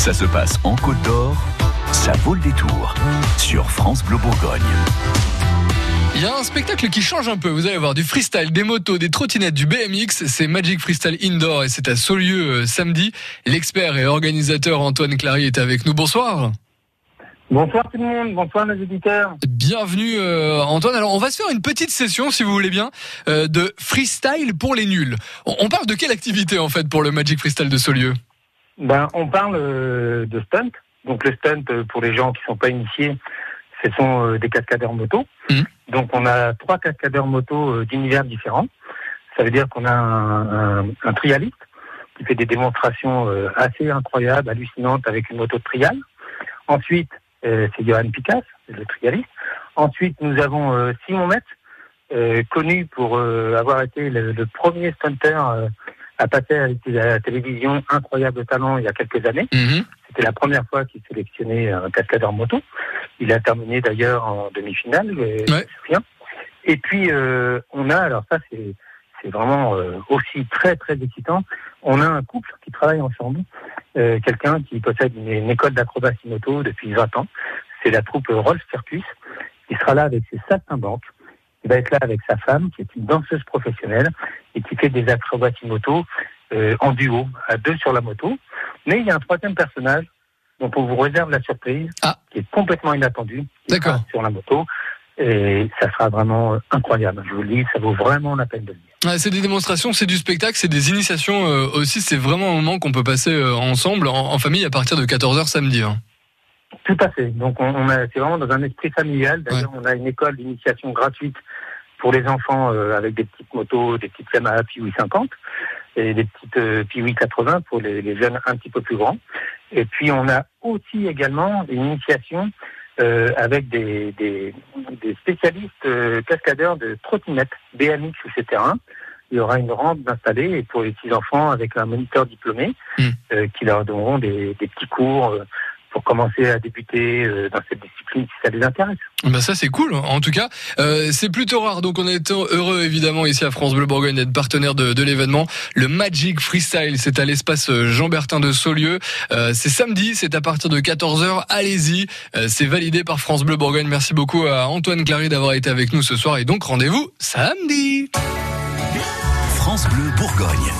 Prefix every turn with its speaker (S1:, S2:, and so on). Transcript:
S1: Ça se passe en Côte d'Or, ça vaut le détour sur France Bleu Bourgogne.
S2: Il y a un spectacle qui change un peu. Vous allez voir du freestyle, des motos, des trottinettes, du BMX. C'est Magic Freestyle Indoor et c'est à Saulieu euh, samedi. L'expert et organisateur Antoine Clary est avec nous. Bonsoir.
S3: Bonsoir tout le monde, bonsoir mes auditeurs.
S2: Bienvenue euh, Antoine. Alors on va se faire une petite session, si vous voulez bien, euh, de freestyle pour les nuls. On, on parle de quelle activité en fait pour le Magic Freestyle de Saulieu?
S3: Ben, on parle euh, de stunt. Donc le stunt, euh, pour les gens qui sont pas initiés, ce sont euh, des cascadeurs moto.
S2: Mhm.
S3: Donc on a trois cascadeurs moto euh, d'univers différents. Ça veut dire qu'on a un, un, un trialiste qui fait des démonstrations assez incroyables, hallucinantes avec une moto de trial. Ensuite, c'est Johan Picasse, le trialiste. Ensuite, nous avons Simon Metz, connu pour avoir été le, le premier stunter à passer à la télévision Incroyable Talent il y a quelques années.
S2: Mhm.
S3: C'était la première fois qu'il sélectionnait un cascadeur moto. Il a terminé d'ailleurs en demi-finale,
S2: Ouais.
S3: je me souviens. Et puis, euh, on a, alors ça c'est c'est vraiment euh, aussi très très excitant, on a un couple qui travaille ensemble, euh, quelqu'un qui possède une, une école d'acrobatie moto depuis 20 ans. C'est la troupe Rolf Circus. Il sera là avec ses saltimbanques. Va être là avec sa femme, qui est une danseuse professionnelle et qui fait des acrobaties moto euh, en duo, à deux sur la moto. Mais il y a un troisième personnage dont on vous réserve la surprise,
S2: Ah.
S3: qui est complètement inattendu, qui
S2: D'accord.
S3: sera sur la moto. Et ça sera vraiment euh, incroyable. Je vous le dis, ça vaut vraiment la peine de le dire.
S2: C'est des démonstrations, c'est du spectacle, c'est des initiations euh, aussi. C'est vraiment un moment qu'on peut passer euh, ensemble en, en famille à partir de 14h samedi. hein.
S3: Tout à fait. Donc on, on a, c'est vraiment dans un esprit familial. D'ailleurs, on a une école d'initiation gratuite pour les enfants euh, avec des petites motos, des petites Yamaha Piwi 50 et des petites euh, Piwi 80 pour les, les jeunes un petit peu plus grands. Et puis on a aussi également une initiation euh, avec des, des, des spécialistes euh, cascadeurs de trottinettes BMX ou C-Terrain. Il y aura une rampe installée et pour les petits enfants avec un moniteur diplômé
S2: Mm.
S3: euh, qui leur donneront des, des petits cours euh, pour commencer à débuter euh, dans cette discipline si ça les intéresse.
S2: Bah ça c'est cool. En tout cas, euh, c'est plutôt rare. Donc on est heureux évidemment ici à France Bleu Bourgogne d'être partenaire de, de l'événement. Le Magic Freestyle, c'est à l'espace euh, Jean-Bertin de Saulieu. Euh, c'est samedi, c'est à partir de 14h. Allez-y, Euh, c'est validé par France Bleu Bourgogne. Merci beaucoup à Antoine Clary d'avoir été avec nous ce soir et donc rendez-vous samedi.
S1: France Bleu Bourgogne.